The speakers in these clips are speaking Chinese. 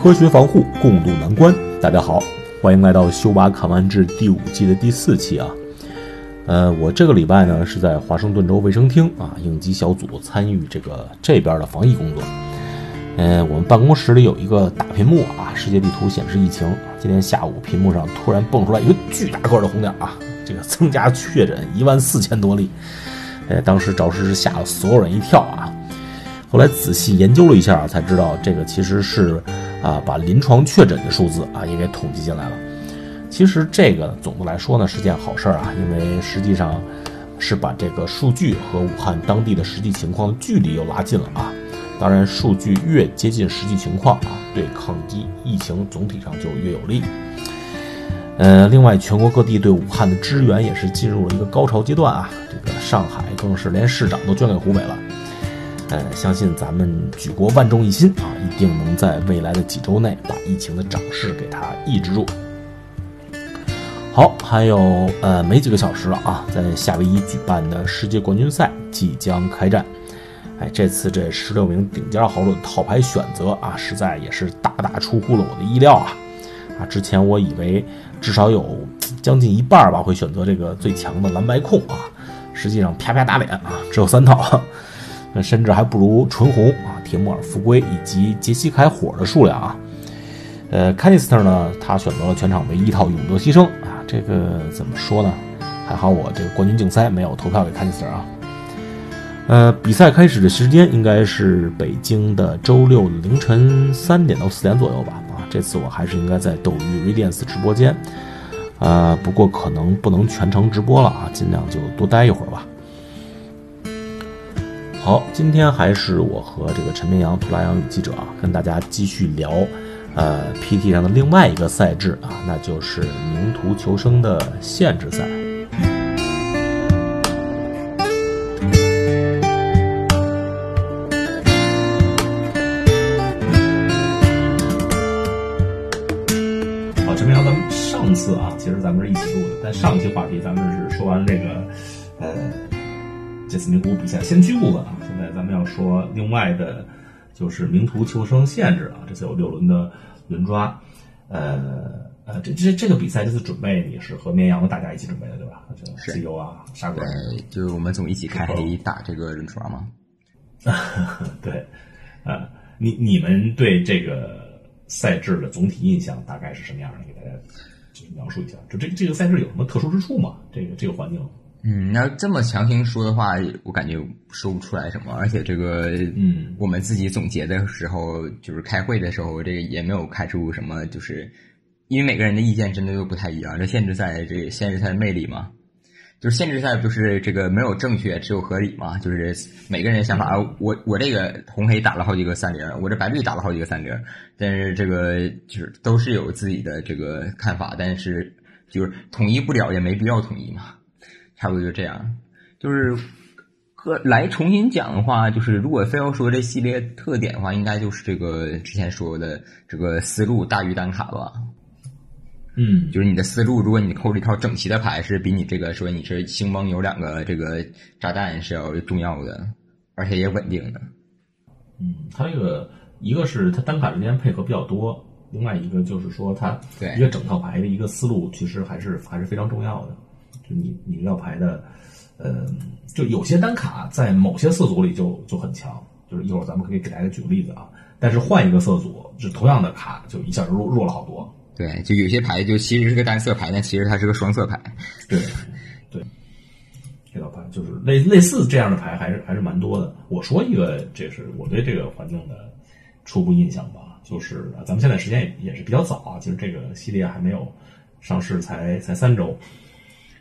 科学防护，共度难关。大家好，欢迎来到《修马侃完志》第五季的第四期啊。呃，我这个礼拜呢是在华盛顿州卫生厅啊，应急小组参与这个这边的防疫工作。呃，我们办公室里有一个大屏幕啊，世界地图显示疫情。今天下午屏幕上突然蹦出来一个巨大个的红点啊，这个增加确诊一万四千多例。呃，当时着实是吓了所有人一跳啊。后来仔细研究了一下，才知道这个其实是啊，把临床确诊的数字啊也给统计进来了。其实这个总的来说呢是件好事儿啊，因为实际上是把这个数据和武汉当地的实际情况的距离又拉近了啊。当然，数据越接近实际情况啊，对抗击疫情总体上就越有利。呃，另外，全国各地对武汉的支援也是进入了一个高潮阶段啊。这个上海更是连市长都捐给湖北了。呃，相信咱们举国万众一心啊，一定能在未来的几周内把疫情的涨势给它抑制住。好，还有呃没几个小时了啊，在夏威夷举办的世界冠军赛即将开战。哎，这次这十六名顶尖豪的套牌选择啊，实在也是大大出乎了我的意料啊！啊，之前我以为至少有将近一半吧会选择这个最强的蓝白控啊，实际上啪啪打脸啊，只有三套。甚至还不如纯红啊，铁木尔复归以及杰西凯火的数量啊。呃，凯尼斯特呢，他选择了全场唯一一套永德牺牲啊，这个怎么说呢？还好我这个冠军竞赛没有投票给凯尼斯特啊。呃，比赛开始的时间应该是北京的周六凌晨三点到四点左右吧。啊，这次我还是应该在斗鱼 Radiance 直播间，啊，不过可能不能全程直播了啊，尽量就多待一会儿吧。好，今天还是我和这个陈明阳、图拉扬宇记者啊，跟大家继续聊，呃，PT 上的另外一个赛制啊，那就是名图求生的限制赛。好，陈明阳，咱们上次啊，其实咱们是一起录的，但上一期话题咱们是说完这个，呃，这次名图比赛先驱部分啊。现在咱们要说另外的，就是名图求生限制啊。这次有六轮的轮抓，呃呃，这这这个比赛这次准备你是和绵阳大家一起准备的对吧？是 CEO 啊，沙哥，对，就是我们总一起开黑打这个轮抓嘛。对，啊，你你们对这个赛制的总体印象大概是什么样的？给大家就是描述一下，就这这个赛制有什么特殊之处吗？这个这个环境？嗯，要这么强行说的话，我感觉说不出来什么。而且这个，嗯，我们自己总结的时候，就是开会的时候，这个也没有开出什么，就是因为每个人的意见真的都不太一样。这限制赛，这个限制赛的魅力嘛，就是限制赛不是这个没有正确，只有合理嘛。就是每个人想法，我我这个红黑打了好几个三零，我这白绿打了好几个三零，但是这个就是都是有自己的这个看法，但是就是统一不了，也没必要统一嘛。差不多就这样，就是和来重新讲的话，就是如果非要说这系列特点的话，应该就是这个之前说的这个思路大于单卡吧。嗯，就是你的思路，如果你扣了一套整齐的牌，是比你这个说你是星崩有两个这个炸弹是要重要的，而且也稳定的。嗯，它这个一个是它单卡之间配合比较多，另外一个就是说它对一个整套牌的一个思路，其实还是还是非常重要的。就你你这套牌的，呃，就有些单卡在某些色组里就就很强，就是一会儿咱们可以给大家举个例子啊。但是换一个色组，就同样的卡，就一下就弱弱了好多。对，就有些牌就其实是个单色牌，但其实它是个双色牌。对，对，这套牌就是类类似这样的牌还是还是蛮多的。我说一个，这是我对这个环境的初步印象吧，就是咱们现在时间也也是比较早啊，就是这个系列还没有上市，才才三周。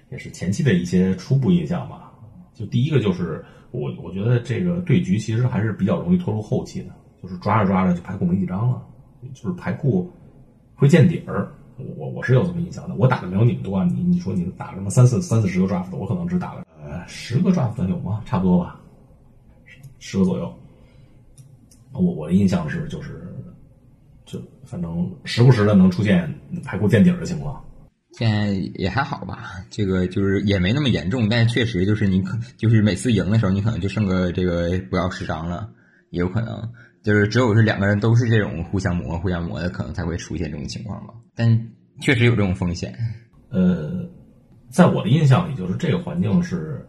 也是前期的一些初步印象吧。就第一个就是我，我觉得这个对局其实还是比较容易拖入后期的，就是抓着抓着就牌库没几张了，就是牌库会见底儿。我我是有这么印象的。我打的没有你们多啊，你你说你打什么三四三四十个 draft，我可能只打了呃十个 draft 有吗？差不多吧，十个左右。我我的印象是就是就反正时不时的能出现牌库见底的情况。现在也还好吧，这个就是也没那么严重，但确实就是你可就是每次赢的时候，你可能就剩个这个不要十张了，也有可能。就是只有是两个人都是这种互相磨、互相磨的，可能才会出现这种情况吧。但确实有这种风险。呃，在我的印象里，就是这个环境是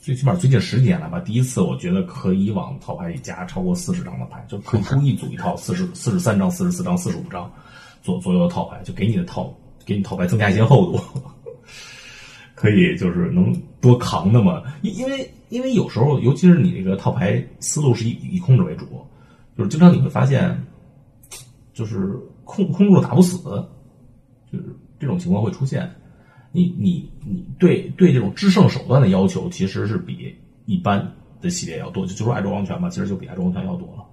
最起码最近十几年来吧，第一次我觉得可以往套牌里加超过四十张的牌，就 可以故意组一套四十四十三张、四十四张、四十五张左左右的套牌，就给你的套给你套牌增加一些厚度，可以就是能多扛那么，因因为因为有时候，尤其是你这个套牌思路是以以控制为主，就是经常你会发现，就是控控住打不死，就是这种情况会出现。你你你对对这种制胜手段的要求其实是比一般的系列要多，就就说爱周王权嘛，其实就比爱周王权要多了。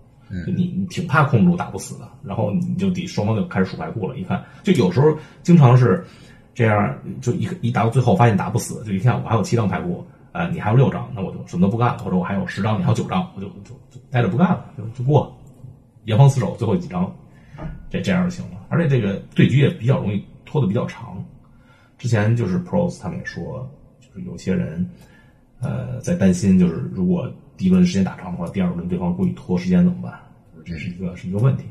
你你挺怕控住打不死的，然后你就得双方就开始数牌库了。一看，就有时候经常是这样，就一一打到最后发现打不死，就一看我还有七张牌库，呃，你还有六张，那我就什么都不干，或者我还有十张，你还有九张，我就就就待着不干了，就就过，严防死守，最后几张，这这样就行了。而且这个对局也比较容易拖得比较长。之前就是 pros 他们也说，就是有些人，呃，在担心，就是如果第一轮时间打长的话，第二轮对方故意拖时间怎么办？这是一个是一个问题。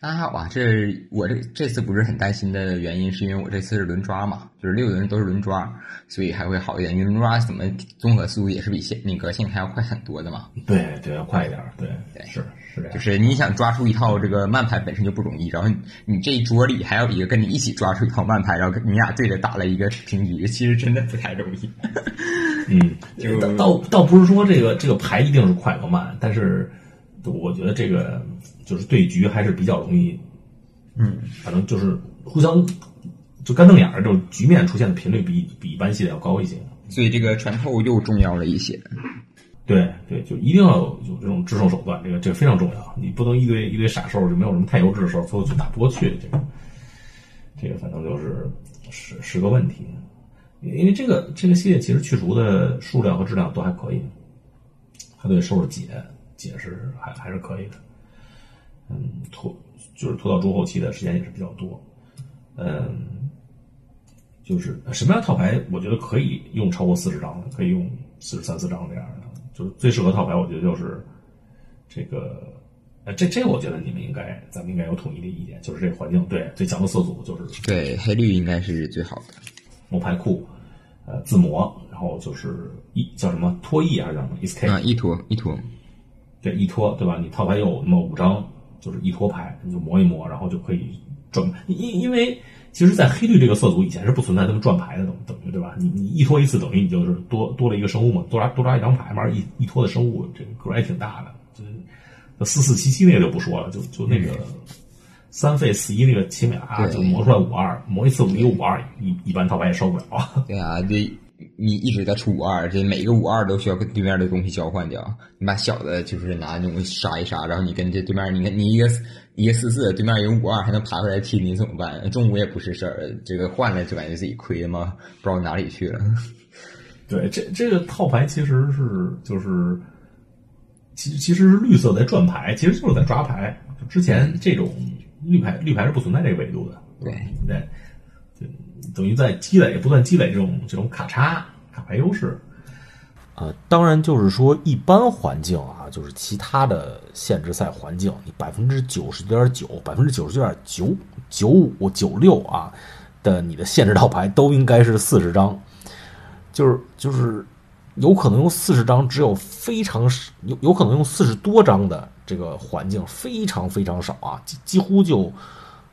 那还好吧，这我这这次不是很担心的原因，是因为我这次是轮抓嘛，就是六轮都是轮抓，所以还会好一点。因为轮抓怎么综合速度也是比现那个现开要快很多的嘛。对对，要快一点，对对是是这样。就是你想抓出一套这个慢牌本身就不容易，然后你这一桌里还有一个跟你一起抓出一套慢牌，然后你俩对着打了一个平局，其实真的不太容易。嗯，就倒倒不是说这个这个牌一定是快和慢，但是我觉得这个就是对局还是比较容易，嗯，反正就是互相就干瞪眼儿，这种局面出现的频率比比一般系列要高一些。所以这个穿透又重要了一些。对对，就一定要有有这种制胜手段，这个这个非常重要。你不能一堆一堆傻兽，就没有什么太优质的时候，最后就打不过去。这个这个反正就是是是个问题，因为这个这个系列其实去除的数量和质量都还可以，它对兽的解解释还还是可以的。嗯，拖就是拖到中后期的时间也是比较多。嗯，就是什么样套牌，我觉得可以用超过四十张的，可以用四十三四张这样的。就是最适合套牌，我觉得就是这个，呃，这这我觉得你们应该，咱们应该有统一的意见，就是这个环境对最强的色组就是对黑绿应该是最好的。磨牌库，呃，自磨，然后就是一叫什么拖一还是叫什么 escape 啊，一拖一拖，对，一拖对吧？你套牌有那么五张，就是一拖牌，你就磨一磨，然后就可以转。因因为其实，在黑绿这个色组以前是不存在他们转牌的，等等于对吧？你你一拖一次，等于你就是多多了一个生物嘛，多抓多抓一张牌嘛，一一拖的生物这个格儿还挺大的。就是四四七七那个就不说了，就就那个三费四一那个奇美拉，就磨出来五二，磨一次五一个五二，一一般套牌也受不了。对啊，这你一直在出五二，这每个五二都需要跟对面的东西交换掉。你把小的就是拿那种杀一杀，然后你跟这对面，你看你一个一个四四，对面有五二还能爬回来踢你怎么办？中午也不是事儿，这个换了就感觉自己亏嘛？不知道哪里去了。对，这这个套牌其实是就是，其其实是绿色在转牌，其实就是在抓牌。就之前这种绿牌绿牌是不存在这个维度的，对对就等于在积累不断积累这种这种卡差卡牌优势。呃，当然就是说，一般环境啊，就是其他的限制赛环境，你百分之九十九点九、百分之九十九点九九五、九六啊的你的限制套牌都应该是四十张，就是就是有可能用四十张，只有非常有有可能用四十多张的这个环境非常非常少啊，几几乎就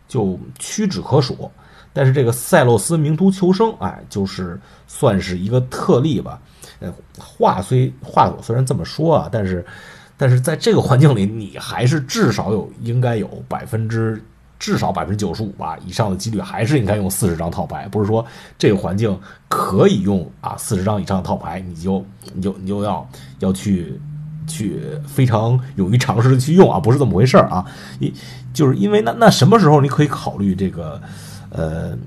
就屈指可数。但是这个塞洛斯名图求生，哎，就是算是一个特例吧。呃，话虽话我虽然这么说啊，但是但是在这个环境里，你还是至少有应该有百分之至少百分之九十五吧以上的几率，还是应该用四十张套牌。不是说这个环境可以用啊四十张以上的套牌，你就你就你就要要去去非常勇于尝试的去用啊，不是这么回事儿啊。一就是因为那那什么时候你可以考虑这个呃。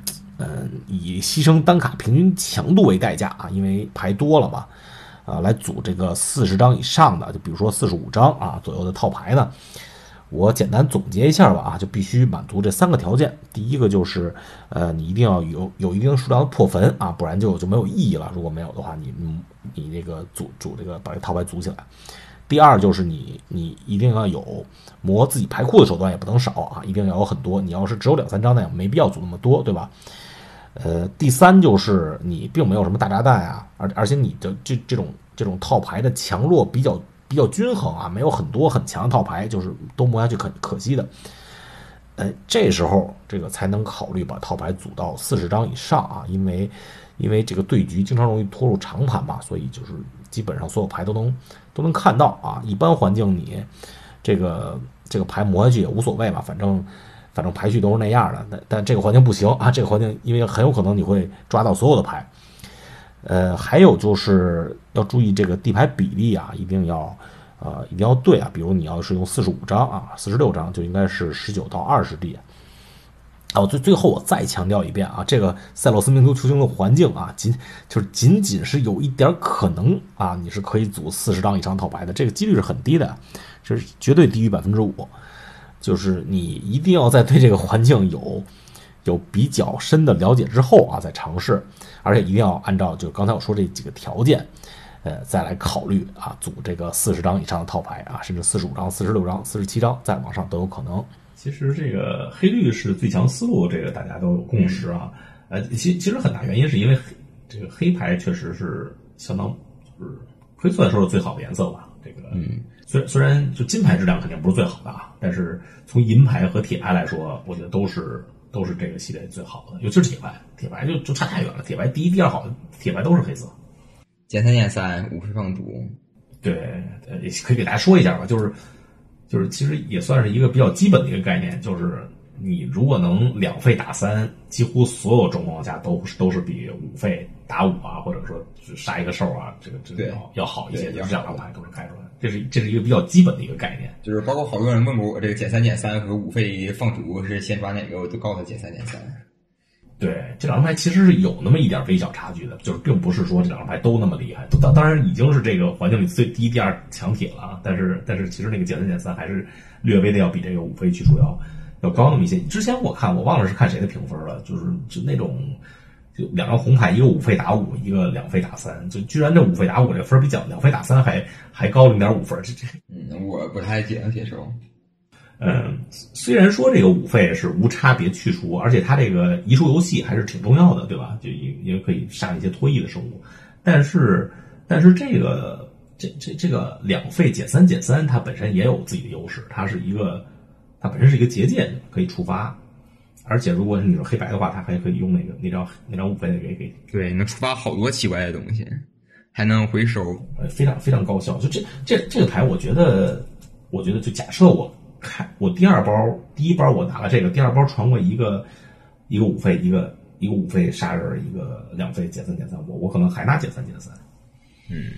嗯，以牺牲单卡平均强度为代价啊，因为牌多了嘛，啊，来组这个四十张以上的，就比如说四十五张啊左右的套牌呢。我简单总结一下吧啊，就必须满足这三个条件。第一个就是，呃，你一定要有有一定数量的破坟啊，不然就就没有意义了。如果没有的话，你你你这个组组这个把这套牌组起来。第二就是你你一定要有磨自己牌库的手段，也不能少啊，一定要有很多。你要是只有两三张，那也没必要组那么多，对吧？呃，第三就是你并没有什么大炸弹啊，而而且你的这这种这种套牌的强弱比较比较均衡啊，没有很多很强的套牌，就是都磨下去很可惜的。呃，这时候这个才能考虑把套牌组到四十张以上啊，因为因为这个对局经常容易拖入长盘嘛，所以就是基本上所有牌都能都能看到啊。一般环境你这个这个牌磨下去也无所谓嘛，反正反正排序都是那样的。但但这个环境不行啊，这个环境因为很有可能你会抓到所有的牌。呃，还有就是要注意这个地牌比例啊，一定要。啊，一定要对啊！比如你要是用四十五张啊，四十六张就应该是十九到二十地。哦，最最后我再强调一遍啊，这个塞洛斯民族球星的环境啊，仅就是仅仅是有一点可能啊，你是可以组四十张以上套牌的，这个几率是很低的，就是绝对低于百分之五。就是你一定要在对这个环境有有比较深的了解之后啊，再尝试，而且一定要按照就刚才我说这几个条件。呃，再来考虑啊，组这个四十张以上的套牌啊，甚至四十五张、四十六张、四十七张，再往上都有可能。其实这个黑绿是最强思路，这个大家都有共识啊。呃，其其实很大原因是因为这个黑牌确实是相当就是推算说是最好的颜色吧。这个，嗯，虽虽然就金牌质量肯定不是最好的啊，但是从银牌和铁牌来说，我觉得都是都是这个系列最好的，尤其是铁牌，铁牌就就差太远了。铁牌第一、第二好的铁牌都是黑色。减三减三，五十放主，对，也可以给大家说一下吧，就是，就是其实也算是一个比较基本的一个概念，就是你如果能两费打三，几乎所有状况下都是都是比五费打五啊，或者说杀一个兽啊，这个这个要要好一些，就是两张牌都是开出来，这是这是一个比较基本的一个概念，就是包括好多人问过我，这个减三减三和五费放逐是先抓哪个，我就告诉他减三减三。对这两张牌其实是有那么一点微小差距的，就是并不是说这两张牌都那么厉害。当当然已经是这个环境里最低第二强铁了啊，但是但是其实那个减三减三还是略微的要比这个五费去除要要高那么一些。之前我看我忘了是看谁的评分了，就是就那种就两张红牌，一个五费打五，一个两费打三，就居然这五费打五这分比较两费打三还还高零点五分，这这嗯我不太能接受。嗯，虽然说这个五费是无差别去除，而且它这个移除游戏还是挺重要的，对吧？就也也可以杀一些脱翼的生物，但是但是这个这这这个两费减三减三，它本身也有自己的优势，它是一个它本身是一个结界，可以触发，而且如果是你是黑白的话，它还可以用那个那张那张五费的给给对，能触发好多奇怪的东西，还能回收，呃，非常非常高效。就这这这个牌，我觉得我觉得就假设我。开我第二包，第一包我拿了这个，第二包传过一个一个五费，一个一个五费杀人，一个两费减三减三，我我可能还拿减三减三，嗯，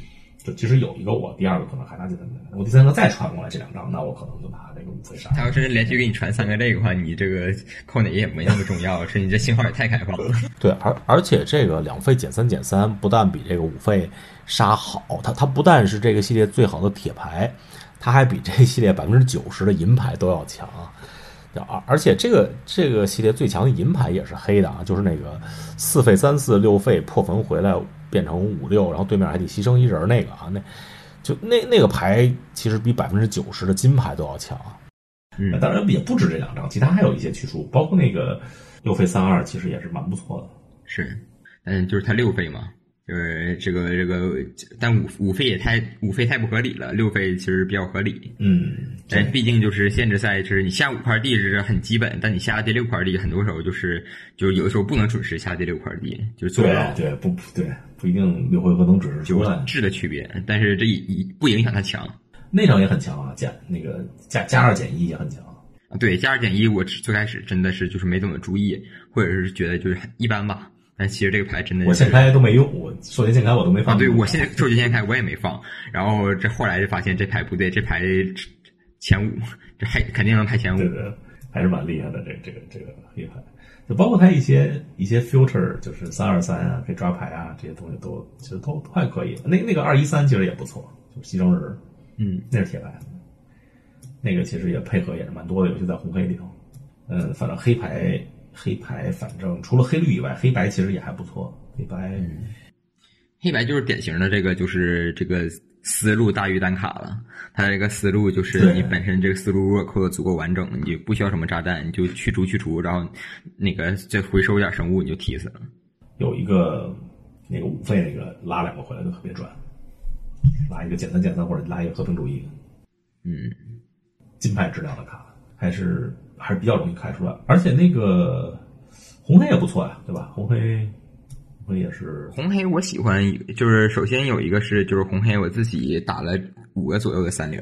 就其实有一个我第二个可能还拿减三减三，我第三个再传过来这两张，那我可能就拿那个五费杀。他要是连续给你传三个这个话，你这个扣哪也没那么重要，是你这信号也太开放了。对，而而且这个两费减三减三不但比这个五费杀好，它它不但是这个系列最好的铁牌。它还比这系列百分之九十的银牌都要强，而而且这个这个系列最强的银牌也是黑的啊，就是那个四费三四六费破坟回来变成五六，然后对面还得牺牲一人那个啊，那就那那个牌其实比百分之九十的金牌都要强。嗯，当然也不止这两张，其他还有一些去处，包括那个六费三二，其实也是蛮不错的。是，嗯，就是他六费嘛。就是这个这个，但五五费也太五费太不合理了，六费其实比较合理。嗯，但毕竟就是限制赛，就是你下五块地是很基本，但你下第六块地，很多时候就是就是有的时候不能准时下第六块地，就是做不到。对，不对，不一定六回合能准时有质的区别，但是这一不影响它强。那场也很强啊，加那个加加二减一也很强。对，加二减一，我最开始真的是就是没怎么注意，或者是觉得就是一般吧。但其实这个牌真的，我现开都没用，我授权现开我都没放。对我现在授权现开我也没放，然后这后来就发现这牌不对，这牌前五，这还肯定能排前五。对对，还是蛮厉害的，这这个这个黑牌，就包括它一些一些 future，就是三二三啊，可以抓牌啊，这些东西都其实都都还可以。那那个二一三其实也不错，就是牺牲人，嗯，那是铁牌，那个其实也配合也是蛮多的，尤其在红黑里头。嗯，反正黑牌。黑牌反正除了黑绿以外，黑白其实也还不错。黑白，黑白就是典型的这个，就是这个思路大于单卡了。它这个思路就是你本身这个思路如果扣的足够完整，你就不需要什么炸弹，你就去除去除，然后那个再回收一点生物，你就踢死了。有一个那个五费那个拉两个回来就特别赚，拉一个减三减三或者拉一个和平主义，嗯，金牌质量的卡还是还是比较容易开出来，而且那个红黑也不错呀，对吧？红黑红黑也是红黑，我喜欢就是首先有一个是就是红黑，我自己打了五个左右的三零，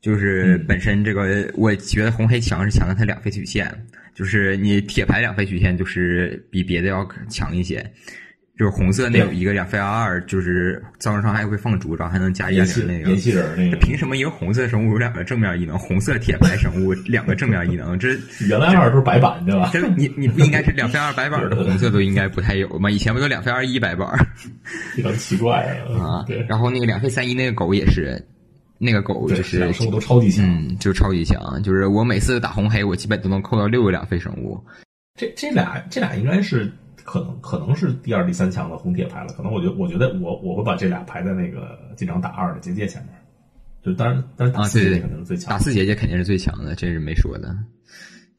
就是本身这个我觉得红黑强是强在它两费曲线，就是你铁牌两费曲线就是比别的要强一些。就是红色那有一个两费二二，就是造成伤害会放逐，然后还能加一零那个。那个。凭什么一个红色生物有两个正面异能？红色铁牌生物 两个正面异能，这 原来二都是白板对吧？这你你不应该是两费二白板的红色都应该不太有吗？以前不都两费二一白板？非常奇怪啊！对。然后那个两费三一那个狗也是，那个狗就是生物都超级强，嗯，就超级强。就是我每次打红黑，我基本都能扣到六个两费生物。这这俩这俩应该是。可能可能是第二、第三强的红铁牌了。可能我觉我觉得我我会把这俩排在那个经常打二的结界前面。就当然，当然打四结界肯定是最强。打四结界肯定是最强的，这是没说的。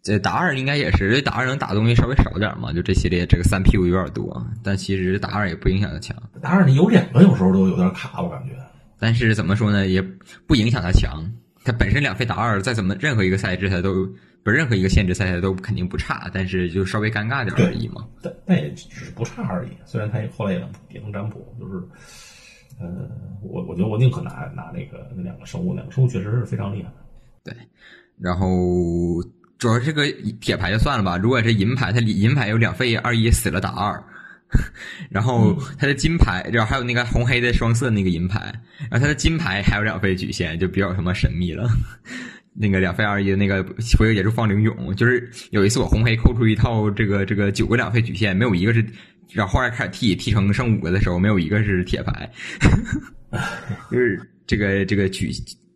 这打二应该也是，这打二能打的东西稍微少点嘛。就这系列这个三屁股有点多，但其实打二也不影响他强。打二你有两个有时候都有点卡，我感觉。但是怎么说呢，也不影响他强。他本身两费打二，再怎么任何一个赛制他都。不，任何一个限制赛都肯定不差，但是就稍微尴尬点而已嘛。但但也只是不差而已。虽然他也后来也能也能占卜，就是，呃，我我觉得我宁可拿拿那个那两个生物，两个生物确实是非常厉害的。对，然后主要这个铁牌就算了吧。如果是银牌，它银牌有两费二一死了打二，然后它的金牌，然后还有那个红黑的双色那个银牌，然后它的金牌还有两费局限，就比较他妈神秘了。那个两费二一的那个回合结束放灵勇，就是有一次我红黑扣出一套这个这个九个两费曲线，没有一个是，然后后来开始踢踢成剩五个的时候，没有一个是铁牌，就是这个这个曲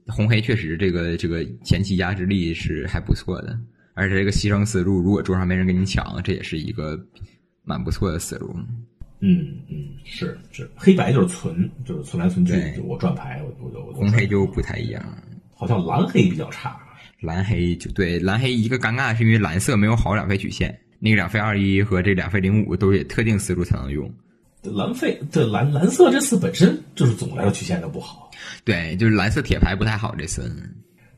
红黑确实这个这个前期压制力是还不错的，而且这个牺牲思路，如果桌上没人跟你抢，这也是一个蛮不错的思路。嗯嗯，是是黑白就是存，就是存来存去，我转牌，我我就红黑就不太一样。好像蓝黑比较差，蓝黑就对蓝黑一个尴尬是因为蓝色没有好两费曲线，那个两费二一和这两费零五都是特定思路才能用。蓝费这蓝蓝色这次本身就是总来说曲线就不好，对，就是蓝色铁牌不太好这次。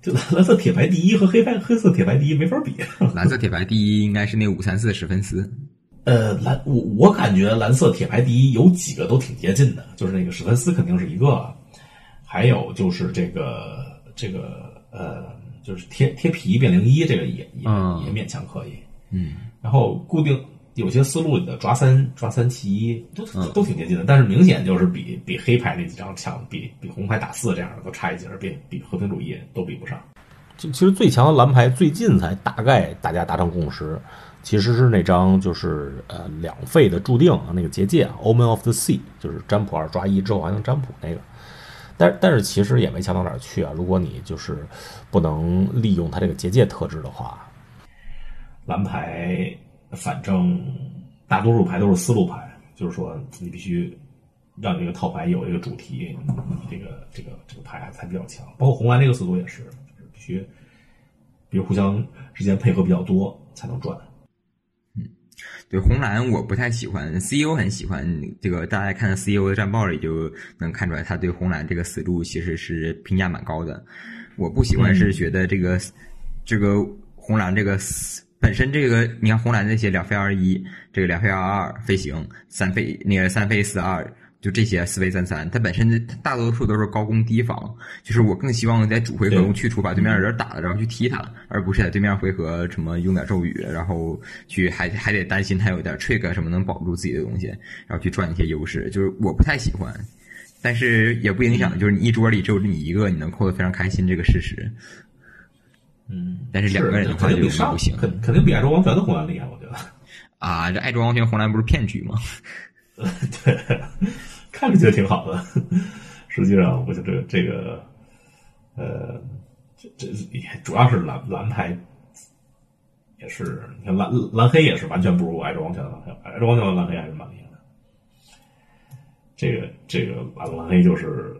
就蓝色铁牌第一和黑牌黑色铁牌第一没法比。蓝色铁牌第一应该是那五三四史芬斯。呃，蓝我我感觉蓝色铁牌第一有几个都挺接近的，就是那个史芬斯肯定是一个，还有就是这个。这个呃，就是贴贴皮变零一，这个也也也勉强可以。嗯，然后固定有些思路的抓三抓三七都都挺接近的，但是明显就是比比黑牌那几张强，比比红牌打四这样的都差一截，比比和平主义都比不上。其其实最强的蓝牌最近才大概大家达成共识，其实是那张就是呃两费的注定那个结界 Omen of the Sea，就是占卜二抓一之后还能占卜那个。但但是其实也没强到哪儿去啊！如果你就是不能利用它这个结界特质的话，蓝牌反正大多数牌都是思路牌，就是说你必须让这个套牌有一个主题，这个这个这个牌才比较强。包括红蓝这个思路也是，就是必须比如互相之间配合比较多才能赚。对红蓝我不太喜欢，CEO 很喜欢这个，大家看 CEO 的战报里就能看出来，他对红蓝这个思路其实是评价蛮高的。我不喜欢是觉得这个这个红蓝这个本身这个，你看红蓝那些两飞二一，这个两飞二二飞行，三飞那个三飞四二。就这些四维三三，它本身大多数都是高攻低防，就是我更希望在主回合中去除把对面的人打了，然后去踢他，而不是在对面回合什么用点咒语，然后去还还得担心他有点 trick 什么能保住自己的东西，然后去赚一些优势，就是我不太喜欢，但是也不影响，就是你一桌里只有你一个，你能扣的非常开心这个事实。嗯，但是两个人的话就不行，肯肯定比爱卓王权的红蓝厉害，我觉得。啊，这爱卓王权红蓝不是骗局吗？对，看着就挺好的，实际上我觉得这个，呃，这这也主要是蓝蓝牌，也是你看蓝蓝黑也是完全不如爱卓王权的蓝黑，爱卓王权的蓝黑还是蛮厉害的。这个这个蓝蓝黑就是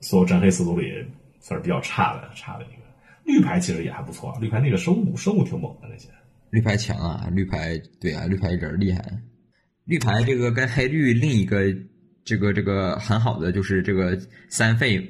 所有战黑四组里算是比较差的差的一个。绿牌其实也还不错，绿牌那个生物生物挺猛的那些。绿牌强啊，绿牌对啊，绿牌人厉害。绿牌这个跟黑绿另一个这个这个很好的就是这个三费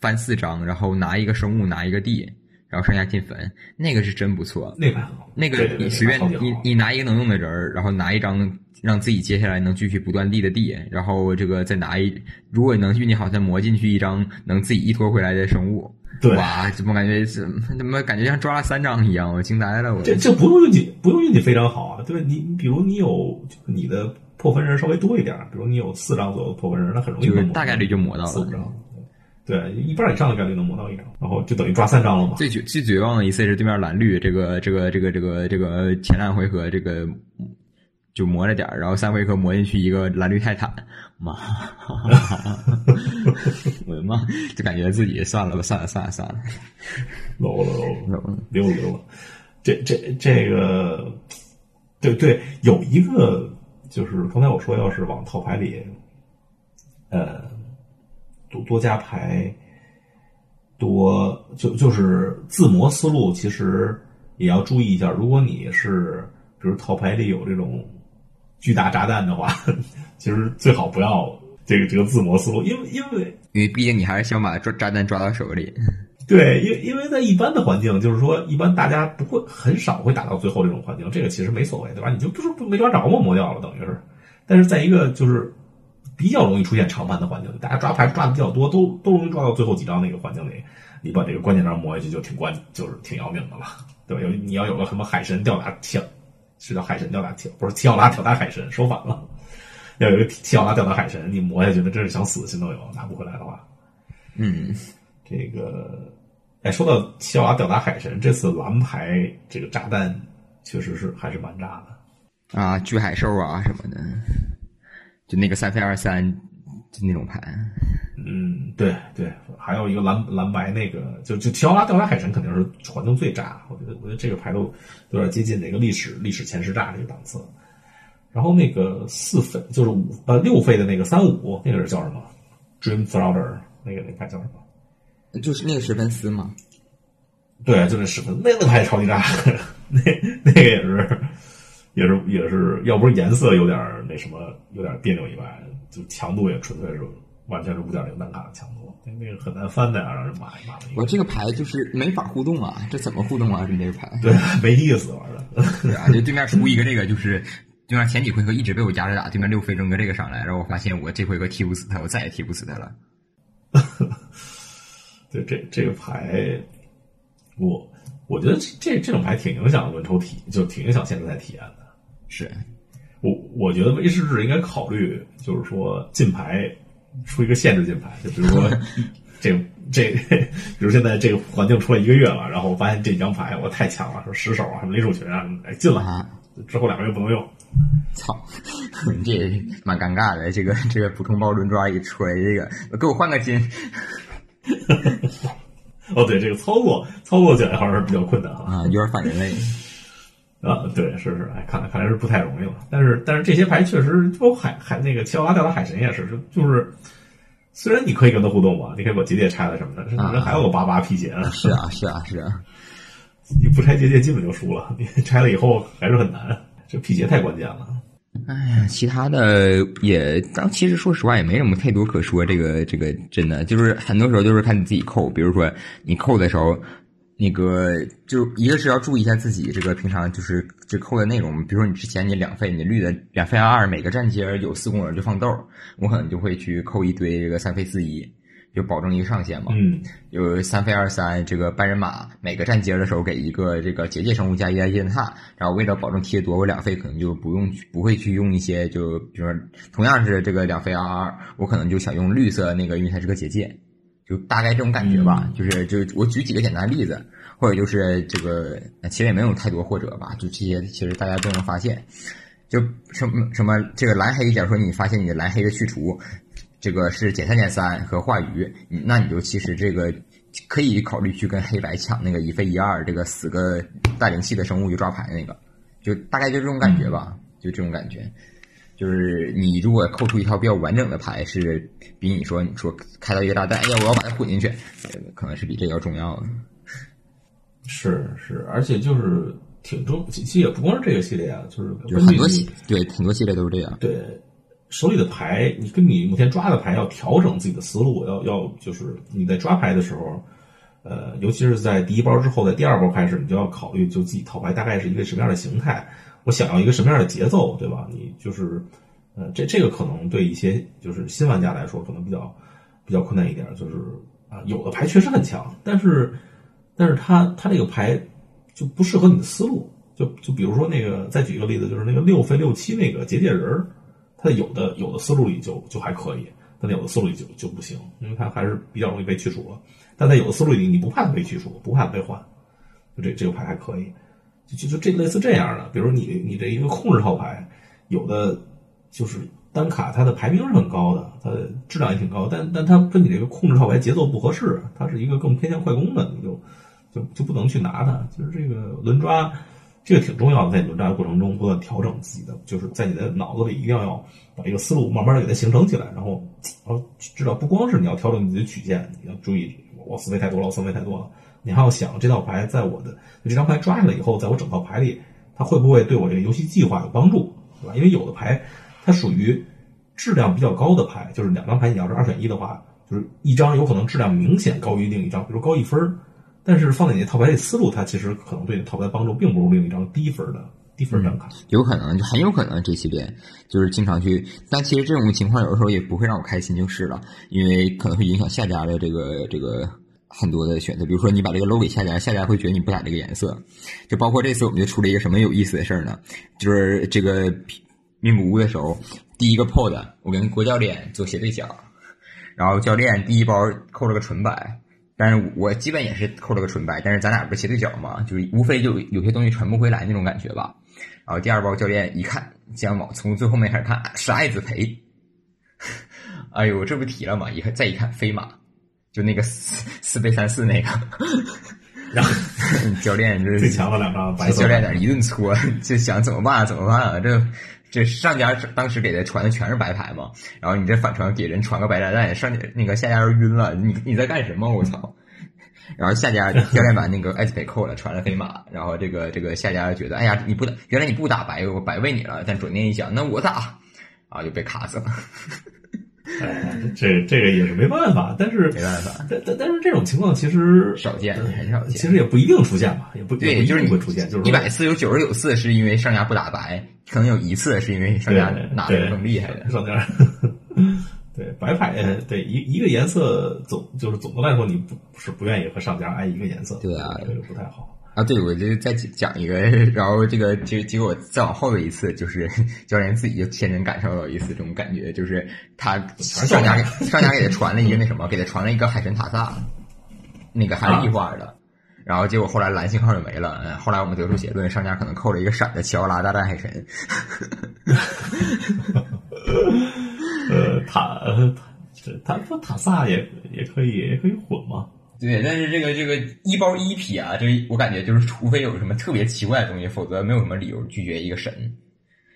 翻四张，然后拿一个生物拿一个地，然后剩下进坟，那个是真不错。那个，那个你随便你你拿一个能用的人儿，然后拿一张让自己接下来能继续不断地的地，然后这个再拿一，如果能运气好，再磨进去一张能自己依托回来的生物。对，哇，怎么感觉怎怎么感觉像抓了三张一样？我惊呆了！我这这不用运气，不用运气非常好啊。对你，你比如你有你的破分人稍微多一点，比如你有四张左右的破分人，那很容易就大概率就磨到了四五张。对，一半以上的概率能磨到一张，然后就等于抓三张了嘛。最绝最绝望的一次是对面蓝绿，这个这个这个这个这个前两回合这个就磨着点然后三回合磨进去一个蓝绿泰坦，妈，我的妈，就感觉自己算了吧，算了算了算了，low 了 low 了溜了溜了，这这这个，对对，有一个就是刚才我说，要是往套牌里，呃。多多加牌，多就就是自磨思路，其实也要注意一下。如果你是比如套牌里有这种巨大炸弹的话，其实最好不要这个这个自磨思路，因为因为因为毕竟你还是想把抓炸弹抓到手里。对，因因为在一般的环境，就是说一般大家不会很少会打到最后这种环境，这个其实没所谓，对吧？你就不是没抓着嘛，磨掉了等于是。但是在一个就是。比较容易出现长盘的环境里，大家抓牌抓的比较多，都都容易抓到最后几张那个环境里，你把这个关键张磨下去就挺关，就是挺要命的了，对吧？有你要有个什么海神吊打挑，是叫海神吊打提，不是提奥拉吊打海神，说反了，要有一个提奥拉吊打海神，你磨下去那真是想死心都有，拿不回来的话，嗯，这个，哎，说到提奥拉吊打海神，这次蓝牌这个炸弹确实是还是蛮炸的啊，巨海兽啊什么的。就那个三飞二三，就那种牌。嗯，对对，还有一个蓝蓝白那个，就就提奥拉吊打海神肯定是环境最炸。我觉得我觉得这个牌都有点接近那个历史历史前十炸这个档次。然后那个四费就是五呃六费的那个三五，那个是叫什么？Dream Thrower 那个那牌叫什么？就是那个史芬斯吗？对，就那史芬，那个牌超级炸，那那个也是。也是也是要不是颜色有点那什么有点别扭以外，就强度也纯粹是完全是五点零单卡的强度，那那个很难翻的呀，让人骂一骂的。我这个牌就是没法互动啊，这怎么互动啊？你这个牌对没意思玩的。对啊，就对面出一个这个，就是对面前几回合一直被我夹着打，对面六飞扔个这个上来，然后我发现我这回合踢不死他，我再也踢不死他了。对这这个牌，我我觉得这这种牌挺影响轮抽体，就挺影响现在体验的。是，我我觉得威士忌应该考虑，就是说进牌出一个限制进牌，就比如说 这这，比如现在这个环境出来一个月了，然后我发现这张牌我太强了，说十手啊，什么雷手群啊，哎进了啊，之后两个月不能用，操，这蛮尴尬的。这个这个普通包轮抓一出来，这个给我换个金。哦，对，这个操作操作起来好像是比较困难啊，有点反人类。啊，对，是是，哎，看来看来是不太容易了。但是但是这些牌确实，包括海海那个奇奥拉吊打海神也是，就就是虽然你可以跟他互动嘛，你可以把结界拆了什么的，人还有个八八辟邪呢。是啊是啊是啊，你不拆结界基本就输了，你拆了以后还是很难，这辟邪太关键了。哎呀，其他的也，当其实说实话也没什么太多可说。这个这个真的就是很多时候就是看你自己扣，比如说你扣的时候。那个就一个是要注意一下自己这个平常就是这扣的内容，比如说你之前你两费你绿的两费二二每个站阶有四公人就放豆，我可能就会去扣一堆这个三费四一，就保证一个上限嘛。嗯。有三费二三这个半人马每个站阶的时候给一个这个结界生物加一爱剑塔，然后为了保证贴多，我两费可能就不用不会去用一些就比如说同样是这个两费二二，我可能就想用绿色那个，因为它是个结界。就大概这种感觉吧，就是就我举几个简单的例子，或者就是这个其实也没有太多或者吧，就这些其实大家都能发现，就什么什么这个蓝黑，假如说你发现你的蓝黑的去除，这个是减三减三和化鱼，那你就其实这个可以考虑去跟黑白抢那个一费一二这个死个带灵气的生物就抓牌那个，就大概就这种感觉吧，就这种感觉。就是你如果扣出一套比较完整的牌，是比你说你说开到一个炸弹，哎呀，我要把它混进去，可能是比这个要重要的。是是，而且就是挺重，其实也不光是这个系列啊，就是就是很多系对很多系列都是这样。对手里的牌，你跟你目前抓的牌要调整自己的思路，要要就是你在抓牌的时候，呃，尤其是在第一包之后，在第二包开始，你就要考虑就自己套牌大概是一个什么样的形态，我想要一个什么样的节奏，对吧？你就是呃，这这个可能对一些就是新玩家来说可能比较比较困难一点，就是啊，有的牌确实很强，但是。但是它它这个牌就不适合你的思路，就就比如说那个，再举一个例子，就是那个六费六七那个结界人儿，它有的有的思路里就就还可以，但有的思路里就就不行，因为它还是比较容易被去除了。但在有的思路里，你不怕被去除，不怕被换，就这这个牌还可以，就就就这类似这样的，比如你你这一个控制套牌，有的就是单卡它的排名是很高的，它的质量也挺高，但但它跟你这个控制套牌节奏不合适，它是一个更偏向快攻的，你就。就就不能去拿它，就是这个轮抓，这个挺重要的，在你轮抓的过程中不断调整自己的，就是在你的脑子里一定要把这个思路慢慢的给它形成起来，然后然后知道不光是你要调整你的曲线，你要注意我思维太多了，我思维太多了，你还要想这套牌在我的这张牌抓下来以后，在我整套牌里，它会不会对我这个游戏计划有帮助，对吧？因为有的牌它属于质量比较高的牌，就是两张牌你要是二选一的话，就是一张有可能质量明显高于另一张，比如高一分儿。但是放在你套牌里思路，它其实可能对你套牌帮助并不如另一张低分的低分张卡。有可能，就很有可能这系列就是经常去，但其实这种情况有的时候也不会让我开心就是了，因为可能会影响下家的这个这个很多的选择。比如说你把这个 low 给下家，下家会觉得你不打这个颜色。就包括这次我们就出了一个什么有意思的事儿呢？就是这个名古屋的时候，第一个 pod 我跟郭教练做斜对角，然后教练第一包扣了个纯白。但是我基本也是扣了个纯白，但是咱俩不是斜对角嘛，就是无非就有些东西传不回来那种感觉吧。然后第二包教练一看，将往从最后面开始看是爱子培，哎呦，这不提了嘛？一看再一看飞马，就那个四四倍三四那个，然后 教练这最强的两张白教练在一顿搓，就想怎么办？怎么办啊？这。这上家当时给他传的全是白牌嘛，然后你这反传给人传个白炸弹，上家那个下家都晕了，你你在干什么？我操！然后下家 教练把那个艾斯培扣了，传了黑马，然后这个这个下家觉得，哎呀，你不打，原来你不打白，我白喂你了。但转念一想，那我打，啊，就被卡死了。哎，这这个也是没办法，但是没办法，但但但是这种情况其实少见，很少见。其实也不一定出现吧，也不对，就是会出现，就是一百次有九十九次是因为上家不打白，可能有一次是因为上家拿的更厉害的上家。对白牌，对一一个颜色总就是总的来说，你不是不愿意和上家挨一个颜色，对啊，这个不太好。啊，对，我就再讲一个，然后这个结结果再往后的一次，就是 教练自己就亲身感受到一次这种感觉，就是他上家给上家给他传了一个那什么，给他传了一个海神塔萨，那个还是异画的，然后结果后来蓝信号就没了，后来我们得出结论，上家可能扣了一个闪的奇奥拉大战海神。呃，塔塔塔塔萨也也可以也可以混吗？对，但是这个这个一包一匹啊，这我感觉就是，除非有什么特别奇怪的东西，否则没有什么理由拒绝一个神。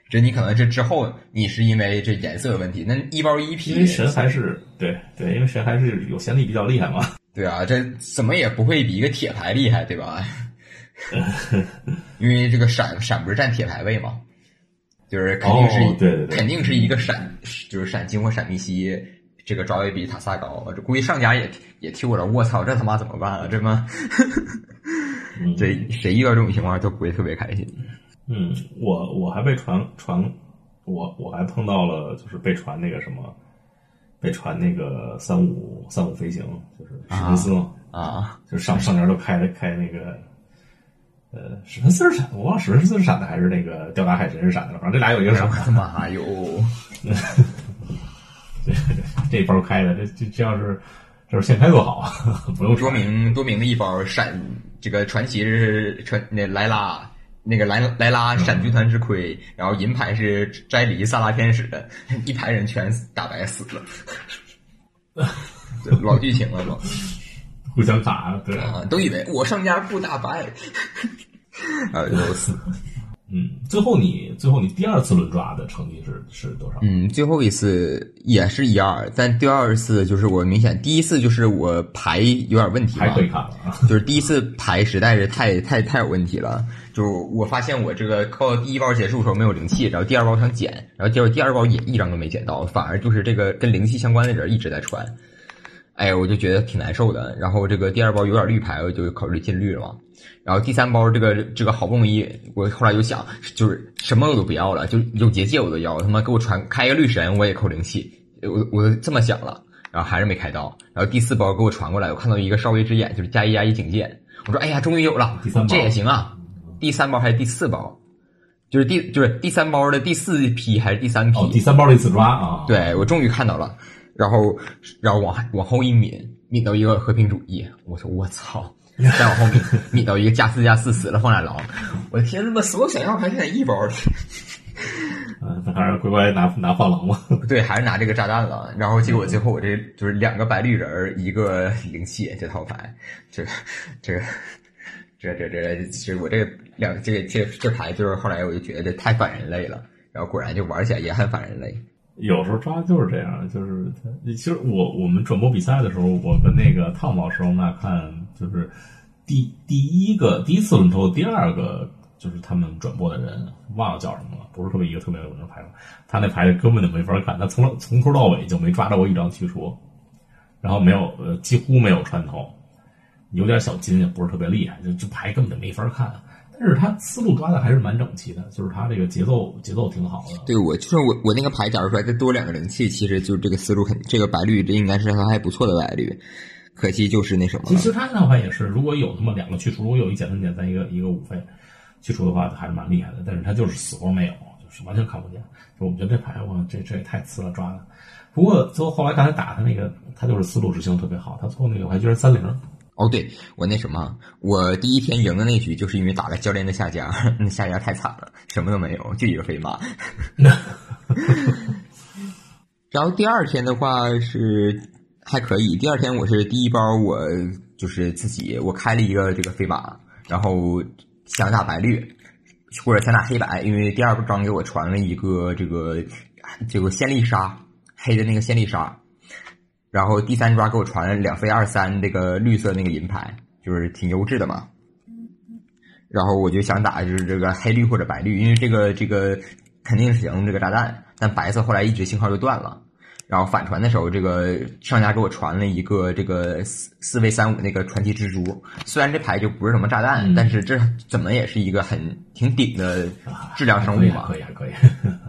这你可能这之后你是因为这颜色的问题，那一包一匹，因为神还是对对，因为神还是有先例比较厉害嘛。对啊，这怎么也不会比一个铁牌厉害，对吧？因为这个闪闪不是占铁牌位嘛，就是肯定是对对对，肯定是一个闪，就是闪金或闪密西。这个抓位比塔萨高，这估计上家也也替我了。我操，这他妈怎么办啊？这妈，这谁遇到这种情况都不会特别开心。嗯，我我还被传传，我我还碰到了，就是被传那个什么，被传那个三五三五飞行，就是史密斯嘛啊，就是上上家都开开那个，呃，史密斯是闪，我忘史密斯是闪的还是那个吊打海神是闪的，反正这俩有一个闪。他妈有。这包开的，这这这要是这是现开多好啊！不用多明多名的一包闪，这个传奇是传那莱拉，那个莱莱拉闪军团之盔，然后银牌是摘离萨拉天使，一排人全打白死了，老剧情了都，互相打，对。啊，都以为我上家不打白，啊，都死。嗯，最后你最后你第二次轮抓的成绩是是多少？嗯，最后一次也是一二，但第二次就是我明显第一次就是我牌有点问题嘛，还可以看。就是第一次牌实在是太太太有问题了。就我发现我这个靠第一包结束的时候没有灵气，然后第二包想捡，然后结果第二包也一张都没捡到，反而就是这个跟灵气相关的人一直在传。哎，我就觉得挺难受的。然后这个第二包有点绿牌，我就考虑进绿了嘛。然后第三包这个这个好不容易，我后来就想，就是什么我都不要了，就有结界我都要，他妈给我传开一个绿神，我也扣灵气。我我这么想了，然后还是没开到。然后第四包给我传过来，我看到一个稍微之眼，就是加一加一警戒。我说哎呀，终于有了，这也行啊。第三包还是第四包？就是第就是第三包的第四批还是第三批？哦，第三包的一次抓啊。对我终于看到了，然后然后往往后一抿，抿到一个和平主义，我说我操！再往后面，抿到一个加四加四死了放俩狼，我的天，他妈所有想要牌现在一包里，嗯，他还是乖乖拿拿放狼嘛。对，还是拿这个炸弹了。然后结果最后我这就是两个白绿人儿，一个灵气这套牌，这这个这这这这我这两这这这牌就是后来我就觉得这太反人类了，然后果然就玩起来也很反人类。有时候抓就是这样，就是他。其实我我们转播比赛的时候，我跟那个汤姆老师我们俩看，就是第第一个第一次轮抽，第二个就是他们转播的人忘了叫什么了，不是特别一个特别有名的牌他那牌根本就没法看，他从从头到尾就没抓着过一张去除，然后没有呃几乎没有穿透，有点小金也不是特别厉害，就这牌根本就没法看。但是他思路抓的还是蛮整齐的，就是他这个节奏节奏挺好的。对我就是我我那个牌，假如说再多两个灵气，其实就这个思路肯这个白绿这应该是他还不错的白绿，可惜就是那什么。其实他那套牌也是，如果有那么两个去除，如果有一减分减三一个一个五费去除的话，还是蛮厉害的。但是他就是死活没有，就是完全看不见。就我们觉得这牌哇，这这也太次了抓的。不过最后后来刚才打他那个，他就是思路执行特别好，他最后那个我还觉得三零。哦，对我那什么，我第一天赢的那局就是因为打了教练的下家，那下家太惨了，什么都没有，就一个飞马。然后第二天的话是还可以，第二天我是第一包，我就是自己我开了一个这个飞马，然后想打白绿或者想打黑白，因为第二张给我传了一个这个这个先例杀黑的那个先例杀。然后第三抓给我传了两飞二三这个绿色那个银牌，就是挺优质的嘛。然后我就想打就是这个黑绿或者白绿，因为这个这个肯定是行这个炸弹，但白色后来一直信号就断了。然后反传的时候，这个上家给我传了一个这个四四 v 三五那个传奇蜘蛛，虽然这牌就不是什么炸弹，但是这怎么也是一个很挺顶的质量生物嘛。可以还可以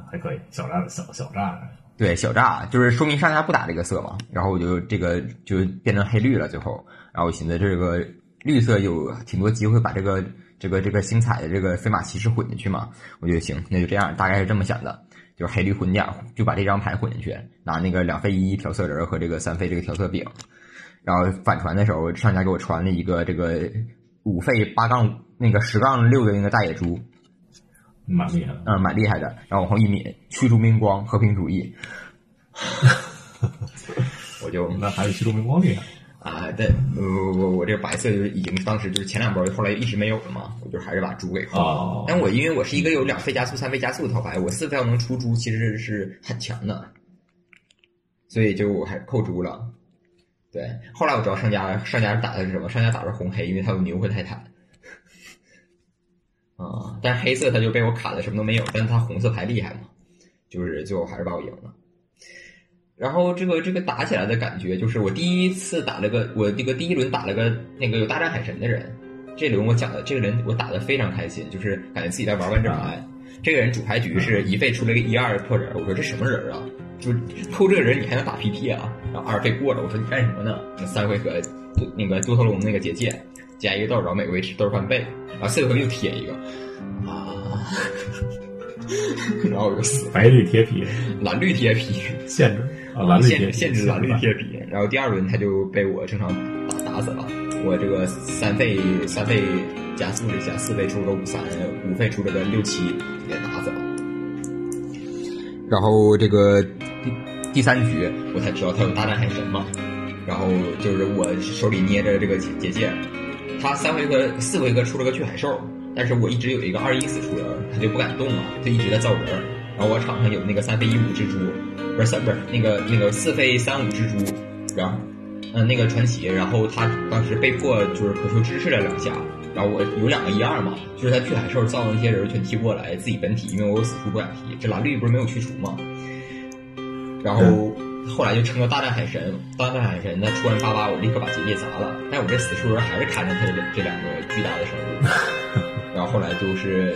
还可以小炸小小炸。对小炸就是说明上家不打这个色嘛，然后我就这个就变成黑绿了，最后，然后我寻思这个绿色有挺多机会把这个这个这个星彩的这个飞马骑士混进去嘛，我觉得行，那就这样，大概是这么想的，就是黑绿混点，就把这张牌混进去，拿那个两费一调色人和这个三费这个调色饼，然后反传的时候，上家给我传了一个这个五费八杠那个十杠六的那个大野猪。蛮厉害的，嗯，蛮厉害的。然后往后一抿，驱逐明光，和平主义。我就那还是驱逐明光厉害啊！对，我我我这个白色就是已经当时就是前两包，后来一直没有了嘛，我就还是把猪给扣了。但我因为我是一个有两费加速、三费加速的套牌，我四费要能出猪，其实是很强的，所以就我还扣猪了。对，后来我知道上家上家打的是什么？上家打的是红黑，因为他有牛和泰坦。啊，但黑色他就被我卡的什么都没有，但是他红色牌厉害嘛，就是最后还是把我赢了。然后这个这个打起来的感觉，就是我第一次打了个我这个第一轮打了个那个有大战海神的人，这轮我讲的这个人我打的非常开心，就是感觉自己在玩完整牌。这个人主牌局是一费出了个一二破人，我说这什么人啊？就扣这个人你还能打 PP 啊？然后二费过了，我说你干什么呢？三回合那个多头龙那个结界。加一个豆，然后每回吃豆翻倍，然后四回合又贴一个，啊，然后我就死。白绿贴皮，蓝绿贴皮，限制啊，蓝绿限限制蓝绿贴皮。然后第二轮他就被我正常打打死了。我这个三费三费加速了一下，四费出了个五三，五费出了个六七，给打死了。然后这个第第三局我才知道他有大战海神嘛，然后就是我手里捏着这个结界。他三回合、四回合出了个巨海兽，但是我一直有一个二一死出人，他就不敢动嘛，就一直在造人。然后我场上有那个三飞一五蜘蛛，不是三不是那个那个四飞三五蜘蛛，然后嗯那个传奇，然后他当时被迫就是渴求支持了两下，然后我有两个一二嘛，就是他巨海兽造的那些人全踢不过来，自己本体因为我有死出不敢踢，这蓝绿不是没有去除嘛，然后。后来就成了大战海神，大战海神他突然八八，我立刻把结界砸了。但我这死出人还是看着他这这两个巨大的生物。然后后来就是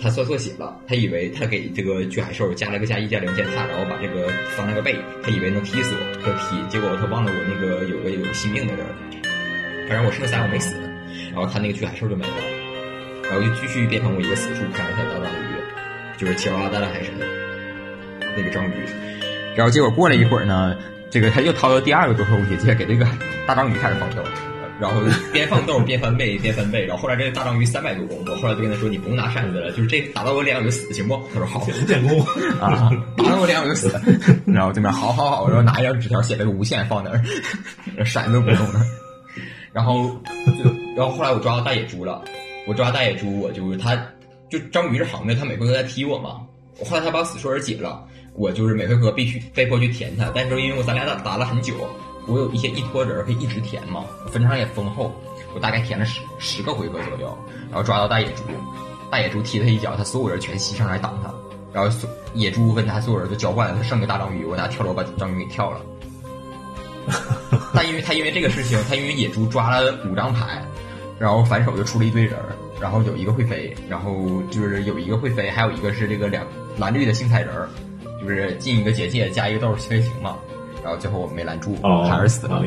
他算错血了，他以为他给这个巨海兽加了个加一加零践踏，然后把这个翻了个背，他以为能踢死我，就踢。结果他忘了我那个有个有个性命的人，反正我剩三我没死。然后他那个巨海兽就没了，然后就继续变成我一个死处，看着他大章鱼，就是七娃大战海神那个章鱼。然后结果过了一会儿呢，这个他又掏了第二个多头结界给这个大章鱼开始放豆，然后 边放豆边翻倍边翻倍，然后后来这个大章鱼三百多攻，我后来就跟他说你不用拿扇子了，就是这打到我脸我就死行不？他说好，建功啊，打到我脸我就死，然后对面好好好，然后拿一张纸条写了个无限放那儿，闪都不用了，然后就然后后来我抓到大野猪了，我抓大野猪我就是他就章鱼是横的，他每回都在踢我嘛，后来他把死说人解了。我就是每回合必须被迫去填他，但是因为我咱俩打打了很久，我有一些一拖人可以一直填嘛，分场也丰厚，我大概填了十十个回合左右，然后抓到大野猪，大野猪踢他一脚，他所有人全吸上来挡他，然后野猪跟他所有人都交换了，他剩个大章鱼，我拿跳楼把章鱼给跳了。但因为 他因为这个事情，他因为野猪抓了五张牌，然后反手就出了一堆人，然后有一个会飞，然后就是有一个会飞，还有一个是这个两蓝绿的星彩人。就是进一个结界加一个豆飞行嘛，然后最后我没拦住，还是死了。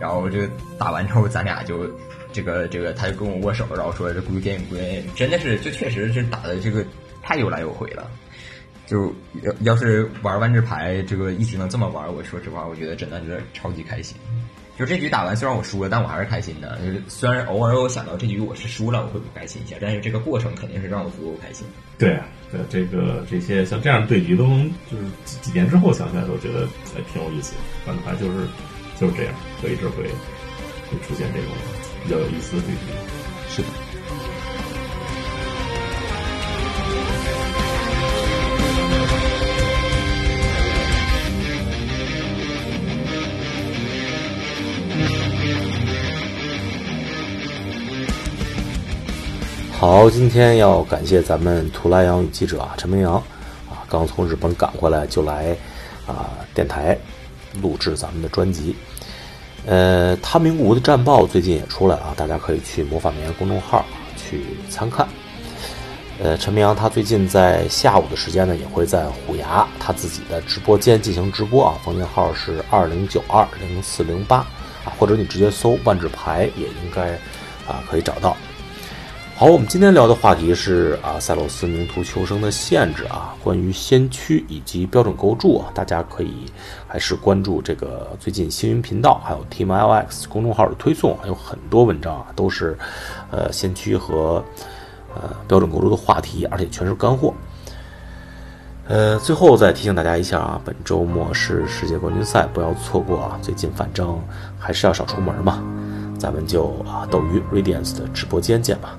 然后这个打完之后，咱俩就这个这个，他就跟我握手，然后说这 good game good game，真的是就确实是打的这个太有来有回了。就要要是玩万智牌，这个一直能这么玩，我说实话，我觉得真的是超级开心。就这局打完，虽然我输了，但我还是开心的。就是虽然偶尔我想到这局我是输了，我会不开心一下，但是这个过程肯定是让我足够开心。对啊，对这个这些像这样对局，都能就是几几年之后想起来都觉得还挺有意思的。反正就是就是这样，所以这会会出现这种比较有意思的对局。是的。好，今天要感谢咱们图拉洋与记者啊，陈明阳啊，刚从日本赶回来就来啊电台录制咱们的专辑。呃，他明谷的战报最近也出来了，大家可以去魔法棉公众号去参看。呃，陈明阳他最近在下午的时间呢，也会在虎牙他自己的直播间进行直播啊，房间号是二零九二零四零八啊，或者你直接搜万智牌也应该啊可以找到。好，我们今天聊的话题是啊，赛洛斯名图求生的限制啊，关于先驱以及标准构筑啊，大家可以还是关注这个最近星云频道还有 Team LX 公众号的推送，还有很多文章啊，都是呃先驱和呃标准构筑的话题，而且全是干货。呃，最后再提醒大家一下啊，本周末是世界冠军赛，不要错过啊。最近反正还是要少出门嘛，咱们就啊斗鱼 Radiance 的直播间见吧。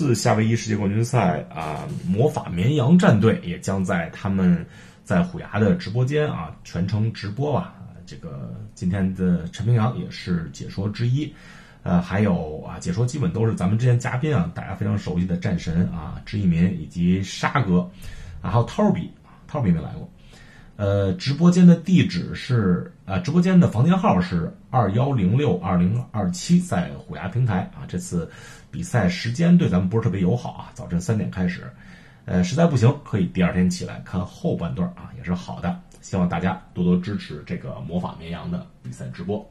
次夏威夷世界冠军赛啊，魔法绵羊战队也将在他们在虎牙的直播间啊全程直播吧。这个今天的陈明阳也是解说之一，呃，还有啊，解说基本都是咱们之前嘉宾啊，大家非常熟悉的战神啊，知一民以及沙哥，啊，还有涛比，涛比没来过。呃，直播间的地址是啊，直播间的房间号是二幺零六二零二七，在虎牙平台啊。这次比赛时间对咱们不是特别友好啊，早晨三点开始，呃，实在不行可以第二天起来看后半段啊，也是好的。希望大家多多支持这个魔法绵羊的比赛直播。